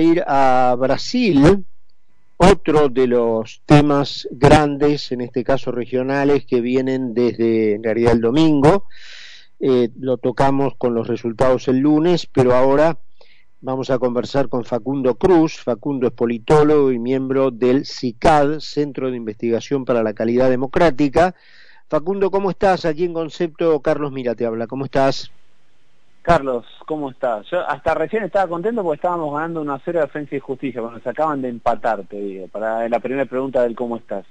ir a Brasil, otro de los temas grandes, en este caso regionales, que vienen desde en realidad el domingo. Eh, lo tocamos con los resultados el lunes, pero ahora vamos a conversar con Facundo Cruz. Facundo es politólogo y miembro del CICAD, Centro de Investigación para la Calidad Democrática. Facundo, ¿cómo estás? Aquí en Concepto, Carlos Mira te habla. ¿Cómo estás? Carlos, ¿cómo estás? Yo hasta recién estaba contento porque estábamos ganando una serie de Defensa y Justicia, cuando se acaban de empatar, te digo, para la primera pregunta del cómo estás.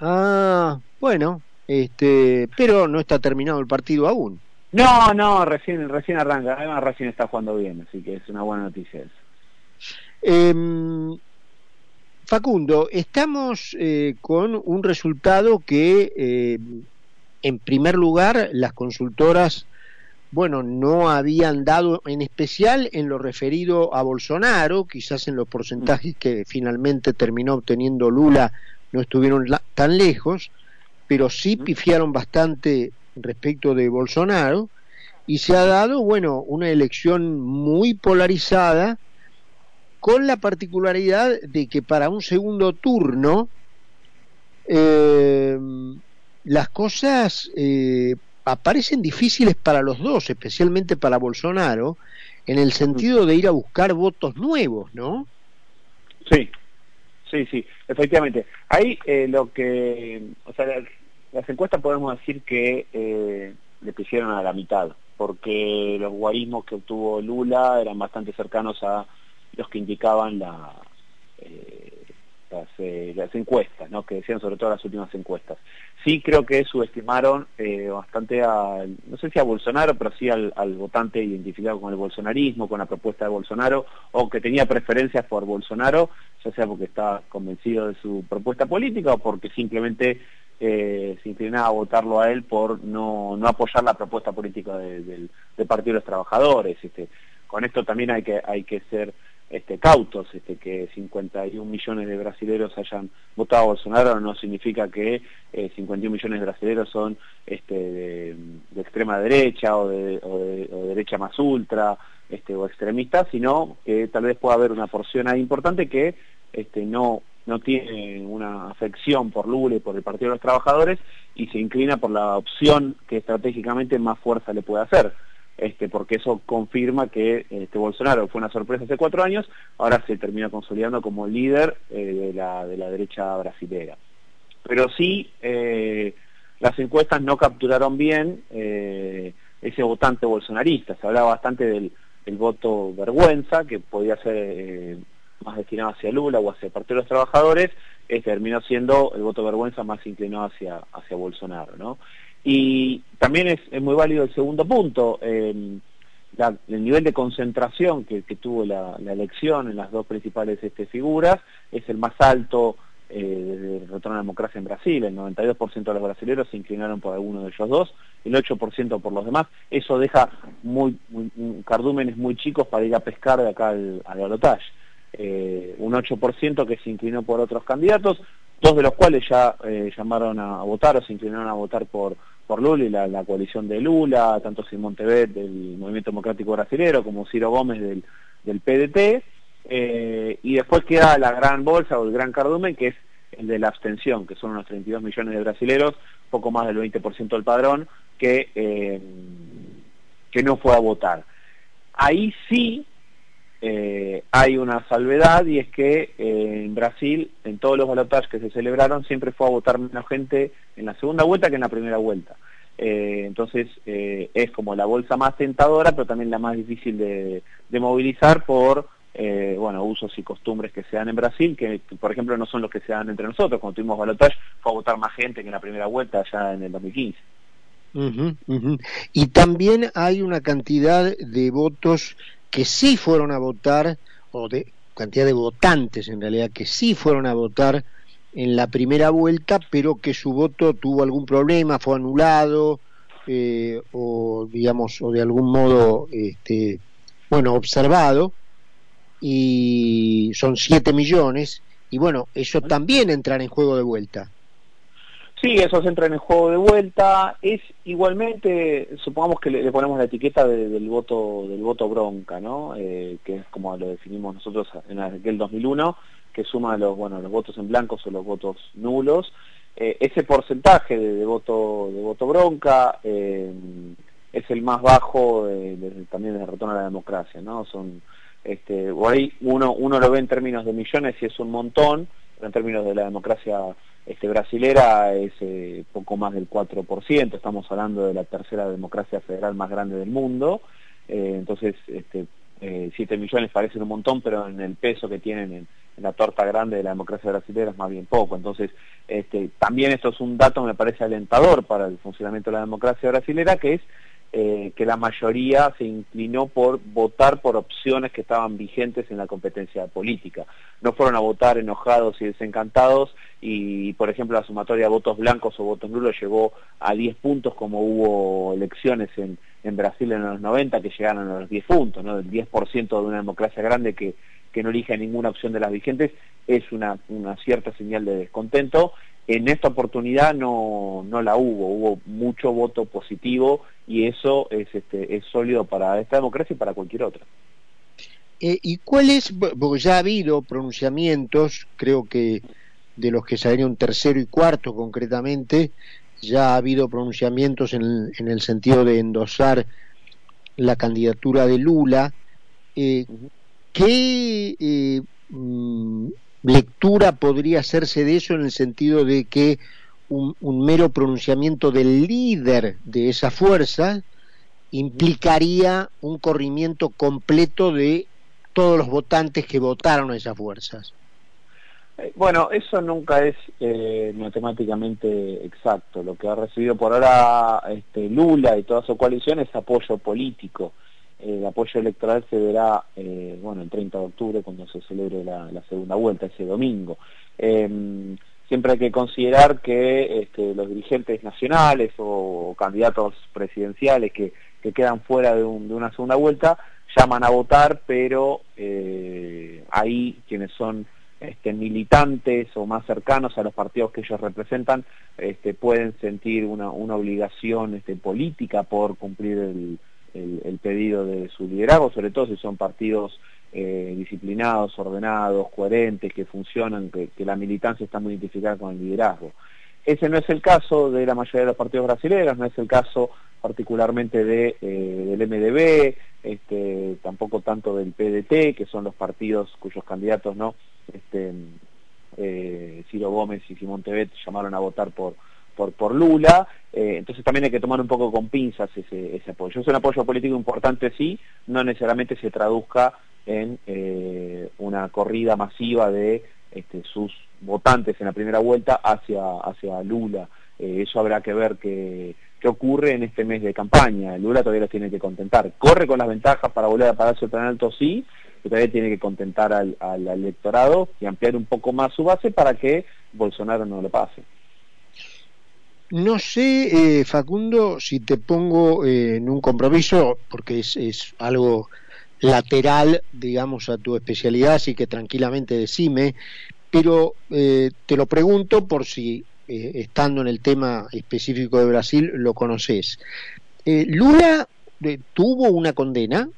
Ah, bueno, este, pero no está terminado el partido aún. No, no, recién, recién arranca, además recién está jugando bien, así que es una buena noticia eso. Em, Facundo, estamos eh, con un resultado que, eh, en primer lugar, las consultoras bueno, no habían dado, en especial en lo referido a Bolsonaro, quizás en los porcentajes que finalmente terminó obteniendo Lula no estuvieron tan lejos, pero sí pifiaron bastante respecto de Bolsonaro, y se ha dado, bueno, una elección muy polarizada, con la particularidad de que para un segundo turno eh, las cosas eh, aparecen difíciles para los dos, especialmente para Bolsonaro, en el sentido de ir a buscar votos nuevos, ¿no? Sí, sí, sí, efectivamente. Ahí eh, lo que, o sea, las, encuestas podemos decir que eh, le pusieron a la mitad, porque los guarismos que obtuvo Lula eran bastante cercanos a los que indicaban la, eh, eh, las, encuestas, ¿no? que decían sobre todo las últimas encuestas. Sí creo que subestimaron eh, bastante a, no sé si a Bolsonaro, pero sí al, votante identificado con el bolsonarismo, con la propuesta de Bolsonaro, o que tenía preferencias por Bolsonaro, ya sea porque estaba convencido de su propuesta política o porque simplemente eh, se inclinaba a votarlo a él por no, no apoyar la propuesta política del Partido de los Trabajadores. Este. Con esto también hay que, hay que ser este, cautos, este, que 51 millones de brasileros hayan votado a Bolsonaro no significa que 51 eh, millones de brasileros son este, de, extrema derecha o de, derecha más ultra o extremistas, sino que tal vez pueda haber una porción ahí importante que no, no tiene una afección por Lula y por el Partido de los Trabajadores y se inclina por la opción que estratégicamente más fuerza le puede hacer este, porque eso confirma que este, Bolsonaro fue una sorpresa hace cuatro años, ahora se termina consolidando como líder eh, de, la, de, la, derecha brasilera. Pero sí, eh, las encuestas no capturaron bien eh, ese votante bolsonarista, se hablaba bastante del, voto vergüenza, que podía ser más destinado hacia Lula o hacia el Partido de los Trabajadores, terminó siendo el voto vergüenza más inclinado hacia, hacia Bolsonaro, ¿no? Y también es, muy válido el segundo punto, el nivel de concentración que, tuvo la, elección en las dos principales este, figuras es el más alto eh, retorno a la democracia en Brasil. El 92% de los brasileños se inclinaron por alguno de ellos dos, el 8% por los demás. Eso deja cardúmenes muy chicos para ir a pescar de acá al, al. Eh, un 8% que se inclinó por otros candidatos, dos de los cuales ya eh, llamaron a, votar o se inclinaron a votar por, por Lula y la, coalición de Lula, tanto Simón Tebet del Movimiento Democrático Brasilero como Ciro Gómez del, PDT, eh, y después queda la gran bolsa o el gran cardumen que es el de la abstención, que son unos 32 millones de brasileros, poco más del 20% del padrón, que, eh, que no fue a votar. Ahí sí eh, hay una salvedad y es que eh, en Brasil, en todos los balotajes que se celebraron, siempre fue a votar menos gente en la segunda vuelta que en la primera vuelta. Eh, entonces es como la bolsa más tentadora, pero también la más difícil de, movilizar por bueno, usos y costumbres que se dan en Brasil, que por ejemplo no son los que se dan entre nosotros. Cuando tuvimos balotaje fue a votar más gente que en la primera vuelta ya en el 2015. Y también hay una cantidad de votos que sí fueron a votar, o de cantidad de votantes en realidad, que sí fueron a votar en la primera vuelta, pero que su voto tuvo algún problema, fue anulado, eh, o digamos, o de algún modo, este, bueno, observado, y son 7 millones, y bueno, eso también entrará en juego de vuelta. Sí, eso entra en el juego de vuelta. Es igualmente, supongamos que le, ponemos la etiqueta del voto del voto bronca, ¿no? Eh, que es como lo definimos nosotros en aquel 2001, que suma los bueno los votos en blancos o los votos nulos. Eh, ese porcentaje de, voto de voto bronca eh, es el más bajo también de retorno a la democracia, ¿no? Son este, ahí uno uno lo ve en términos de millones y es un montón, en términos de la democracia este, brasilera es eh, poco más del 4%, estamos hablando de la tercera democracia federal más grande del mundo, eh, entonces este, 7 eh, millones parecen un montón, pero en el peso que tienen en, la torta grande de la democracia brasilera es más bien poco, entonces este, también esto es un dato me parece alentador para el funcionamiento de la democracia brasilera, que es eh, que la mayoría se inclinó por votar por opciones que estaban vigentes en la competencia política. No fueron a votar enojados y desencantados y, por ejemplo, la sumatoria de votos blancos o votos nulos llegó a 10 puntos como hubo elecciones en, en Brasil en los 90 que llegaron a los 10 puntos, ¿no? El 10% de una democracia grande que, que no elige ninguna opción de las vigentes es una, una cierta señal de descontento en esta oportunidad no, no la hubo, hubo mucho voto positivo y eso es, este, es sólido para esta democracia y para cualquier otra. Eh, ¿Y cuáles, porque ya ha habido pronunciamientos, creo que de los que salieron tercero y cuarto concretamente, ya ha habido pronunciamientos en, en el sentido de endosar la candidatura de Lula. Eh, ¿Qué eh, mm, lectura podría hacerse de eso en el sentido de que un, mero pronunciamiento del líder de esa fuerza implicaría un corrimiento completo de todos los votantes que votaron a esas fuerzas. Eh, bueno, eso nunca es eh, matemáticamente exacto. Lo que ha recibido por ahora este, Lula y toda su coalición es apoyo político el apoyo electoral se verá eh, bueno el 30 de octubre cuando se celebre la, segunda vuelta ese domingo. Em, siempre hay que considerar que este, los dirigentes nacionales o, candidatos presidenciales que, quedan fuera de, una segunda vuelta llaman a votar pero eh, ahí quienes son este, militantes o más cercanos a los partidos que ellos representan este, pueden sentir una, una obligación política por cumplir el, el, pedido de su liderazgo, sobre todo si son partidos eh, disciplinados, ordenados, coherentes, que funcionan, que, la militancia está muy identificada con el liderazgo. Ese no es el caso de la mayoría de los partidos brasileños, no es el caso particularmente eh, del MDB, este, tampoco tanto del PDT, que son los partidos cuyos candidatos no este, eh, Ciro Gómez y Simón Tebet llamaron a votar por, por, por Lula, eh, entonces también hay que tomar un poco con pinzas ese, ese apoyo. Es un apoyo político importante, sí, no necesariamente se traduzca en eh, una corrida masiva de este, sus votantes en la primera vuelta hacia, hacia Lula. Eh, eso habrá que ver qué, qué ocurre en este mes de campaña. Lula todavía los tiene que contentar. Corre con las ventajas para volver a Palacio tan alto, sí, pero todavía tiene que contentar al, al electorado y ampliar un poco más su base para que Bolsonaro no lo pase. No sé, eh, Facundo, si te pongo eh, en un compromiso, porque es, algo lateral, digamos, a tu especialidad, así que tranquilamente decime, pero eh, te lo pregunto por si, estando en el tema específico de Brasil, lo conoces. Lula tuvo una condena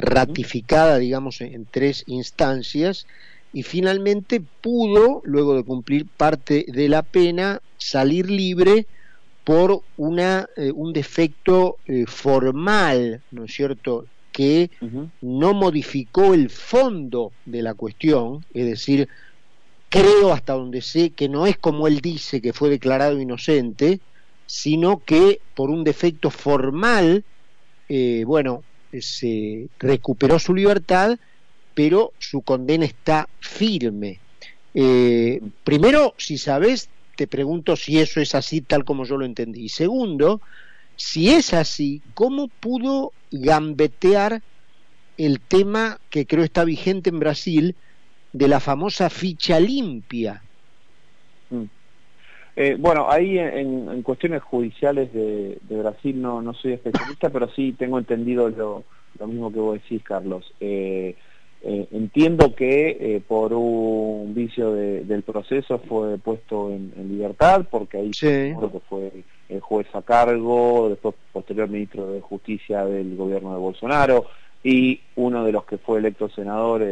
ratificada, digamos, en tres instancias, y finalmente pudo, luego de cumplir parte de la pena, salir libre por una, eh, un defecto eh, formal, ¿no es cierto?, que no modificó el fondo de la cuestión, es decir, creo hasta donde sé que no es como él dice que fue declarado inocente, sino que por un defecto formal, eh, bueno, se recuperó su libertad pero su condena está firme. Eh, primero, si sabes, te pregunto si eso es así tal como yo lo entendí. Y segundo, si es así, ¿cómo pudo gambetear el tema que creo está vigente en Brasil de la famosa ficha limpia? Mm. Eh, bueno, ahí en, cuestiones judiciales de, Brasil no, no soy especialista, pero sí tengo entendido lo, lo mismo que vos decís, Carlos. Eh, Eh, entiendo que eh, por un vicio del proceso fue puesto en, libertad, porque ahí que fue el juez a cargo, después posterior ministro de Justicia del gobierno de Bolsonaro, y uno de los que fue electo senador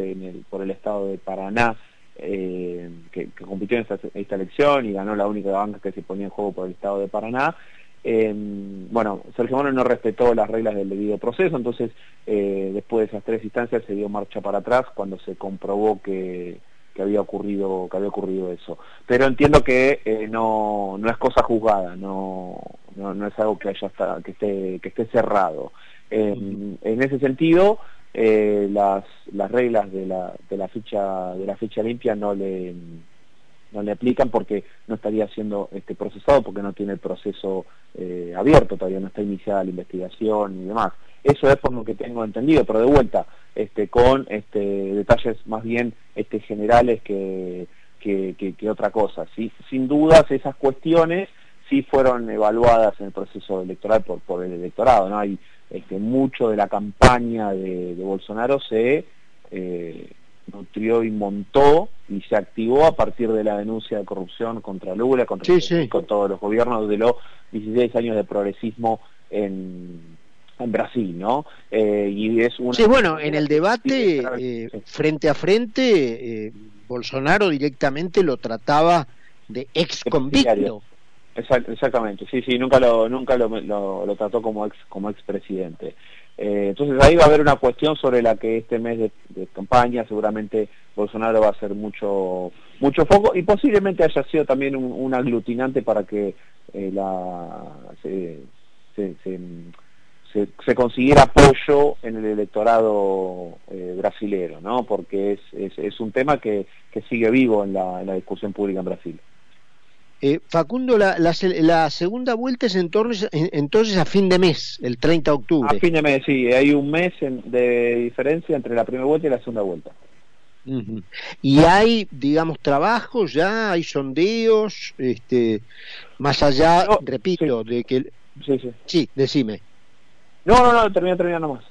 por el estado de Paraná, eh, que, compitió en esta, elección y ganó la única banca que se ponía en juego por el estado de Paraná. Eh, bueno, Sergio Moro no respetó las reglas del debido proceso, entonces eh, después de esas tres instancias se dio marcha para atrás cuando se comprobó que, había ocurrido que había ocurrido eso. Pero entiendo que no, no es cosa juzgada, no, no, es algo que haya que esté que esté cerrado. en ese sentido, eh, las, las reglas de la, de la ficha de la ficha limpia no le no le aplican porque no estaría siendo este procesado porque no tiene el proceso eh, abierto todavía no está iniciada la investigación y demás eso es por lo que tengo entendido pero de vuelta este con este detalles más bien este generales que que, que, otra cosa ¿sí? sin dudas esas cuestiones sí fueron evaluadas en el proceso electoral por por el electorado no hay este, mucho de la campaña de, Bolsonaro se eh, nutrió y montó y se activó a partir de la denuncia de corrupción contra Lula, contra todos los gobiernos de los 16 años de progresismo en, en Brasil, ¿no? Eh, y es una... Sí, bueno, en el debate eh, frente a frente, Bolsonaro directamente lo trataba de ex convicto exactamente, sí, sí, nunca lo, nunca lo, lo, trató como ex, como expresidente. Eh, entonces ahí va a haber una cuestión sobre la que este mes de, campaña seguramente Bolsonaro va a hacer mucho mucho foco y posiblemente haya sido también un, aglutinante para que eh, la se, se, consiguiera apoyo en el electorado eh, brasilero, ¿no? Porque es, es, es un tema que, que sigue vivo en la, en la discusión pública en Brasil. Eh, Facundo, la, la, segunda vuelta es entonces, entonces a fin de mes, el 30 de octubre. A fin de mes, sí, hay un mes de diferencia entre la primera vuelta y la segunda vuelta. Y hay, digamos, trabajos ya, hay sondeos, este, más allá, repito, de que... Sí, sí. Sí, decime. No, no, no, termina, termina nomás.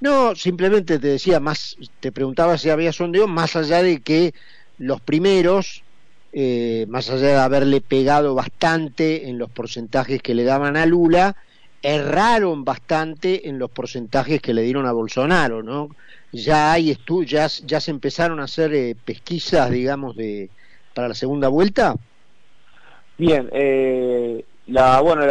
No, simplemente te decía, más, te preguntaba si había sondeos, más allá de que los primeros eh, más allá de haberle pegado bastante en los porcentajes que le daban a Lula, erraron bastante en los porcentajes que le dieron a Bolsonaro, ¿no? Ya hay ya, ya se empezaron a hacer eh, pesquisas, digamos, de para la segunda vuelta. Bien, eh, la, bueno,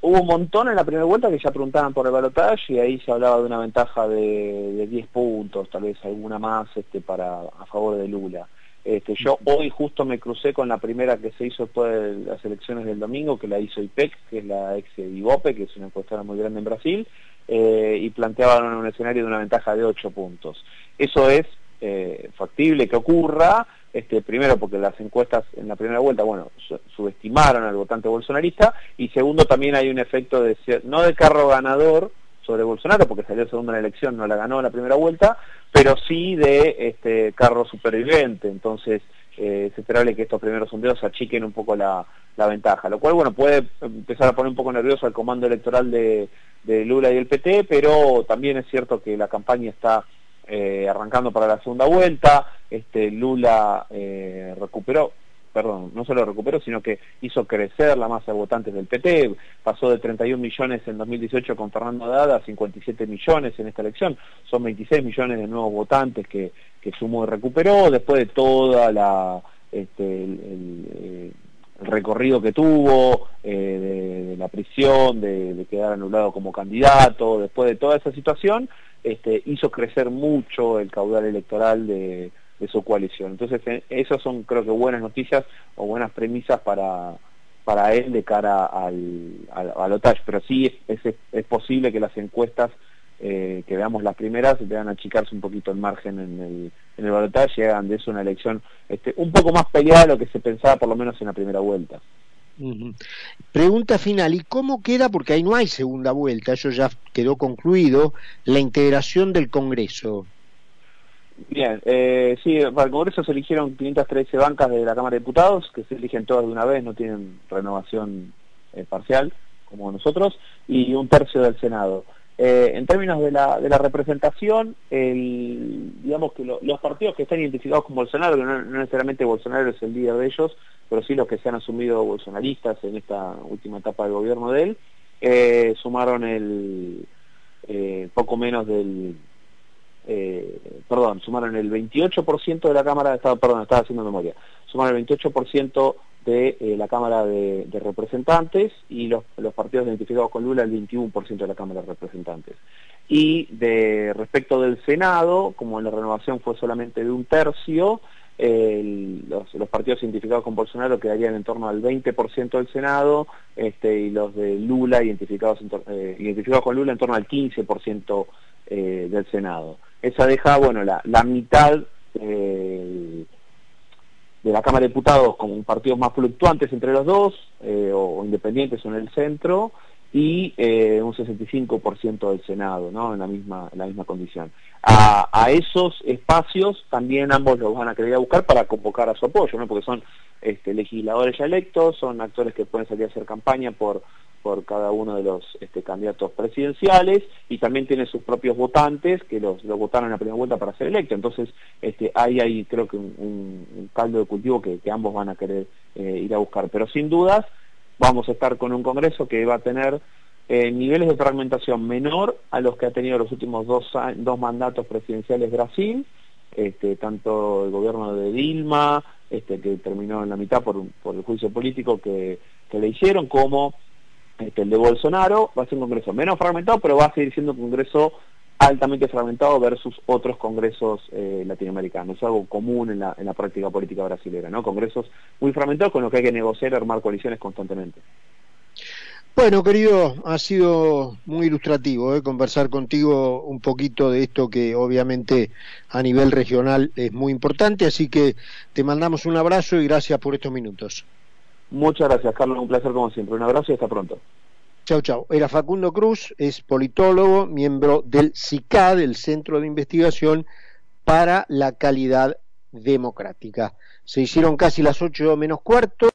hubo un montón en la primera vuelta que ya preguntaban por el balotaje y ahí se hablaba de una ventaja de, de 10 puntos, tal vez alguna más este, para a favor de Lula. Este, yo hoy justo me crucé con la primera que se hizo después de las elecciones del domingo, que la hizo IPEC, que es la ex Ibope, que es una encuestadora muy grande en Brasil, eh, y planteaban un escenario de una ventaja de 8 puntos. Eso es eh, factible que ocurra, este, primero porque las encuestas en la primera vuelta, bueno, subestimaron al votante bolsonarista, y segundo también hay un efecto de, no de carro ganador, sobre Bolsonaro, porque salió segundo en la elección, no la ganó en la primera vuelta, pero sí de este carro superviviente. Entonces, eh, es esperable que estos primeros sondeos achiquen un poco la, ventaja, lo cual, bueno, puede empezar a poner un poco nervioso al comando electoral de, Lula y el PT, pero también es cierto que la campaña está eh, arrancando para la segunda vuelta, este Lula eh, recuperó perdón, no solo recuperó, sino que hizo crecer la masa de votantes del PT, pasó de 31 millones en 2018 con Fernando Dada a 57 millones en esta elección, son 26 millones de nuevos votantes que, sumó y recuperó, después de toda la... Este, el, recorrido que tuvo, eh, de, la prisión, de, quedar anulado como candidato, después de toda esa situación, este, hizo crecer mucho el caudal electoral de, de su coalición. Entonces, eh, esas son creo que buenas noticias o buenas premisas para, para él de cara al, al, pero sí es, es, posible que las encuestas eh, que veamos las primeras vean achicarse un poquito el margen en el, en el balotaje y hagan de eso una elección este, un poco más peleada de lo que se pensaba por lo menos en la primera vuelta. Pregunta final, ¿y cómo queda, porque ahí no hay segunda vuelta, eso ya quedó concluido, la integración del Congreso? Bien, eh, sí, para el Congreso se eligieron 513 bancas de la Cámara de Diputados, que se eligen todas de una vez, no tienen renovación eh, parcial, como nosotros, y un tercio del Senado. Eh, en términos de la, de la representación, el, digamos que los partidos que están identificados con Bolsonaro, que no, necesariamente Bolsonaro es el líder de ellos, pero sí los que se han asumido bolsonaristas en esta última etapa del gobierno de él, sumaron el poco menos del perdón, sumaron el 28% de la Cámara, estaba, perdón, estaba haciendo memoria, sumaron el 28% de eh, la Cámara de, Representantes y los, partidos identificados con Lula el 21% de la Cámara de Representantes. Y de respecto del Senado, como la renovación fue solamente de un tercio, los, partidos identificados con Bolsonaro quedarían en torno al 20% del Senado este, y los de Lula identificados, eh, identificados con Lula en torno al 15% eh, del Senado. Esa deja, bueno, la, la mitad de la Cámara de Diputados como partidos más fluctuantes entre los dos, eh, o, independientes en el centro, y eh, un 65% del Senado, ¿no? En la misma, la misma condición. A, esos espacios también ambos los van a querer buscar para convocar a su apoyo, ¿no? Porque son este, legisladores ya electos, son actores que pueden salir a hacer campaña por por cada uno de los este, candidatos presidenciales y también tiene sus propios votantes que los, votaron en la primera vuelta para ser electo. Entonces, este, ahí hay creo que un, caldo de cultivo que, ambos van a querer eh, ir a buscar. Pero sin dudas, vamos a estar con un Congreso que va a tener eh, niveles de fragmentación menor a los que ha tenido los últimos dos, dos mandatos presidenciales Brasil, este, tanto el gobierno de Dilma, este, que terminó en la mitad por, por el juicio político que, que le hicieron, como este, el de Bolsonaro. Va a ser un congreso menos fragmentado, pero va a seguir siendo un congreso altamente fragmentado versus otros congresos eh, latinoamericanos. Es algo común en la, en la práctica política brasileña, ¿no? Congresos muy fragmentados con los que hay que negociar y armar coaliciones constantemente. Bueno, querido, ha sido muy ilustrativo ¿eh? conversar contigo un poquito de esto que obviamente a nivel regional es muy importante, así que te mandamos un abrazo y gracias por estos minutos. Muchas gracias, Carlos. Un placer como siempre. Un abrazo y hasta pronto. Chao, chao. Era Facundo Cruz, es politólogo, miembro del CICAD, el Centro de Investigación para la Calidad Democrática. Se hicieron casi las ocho menos cuarto.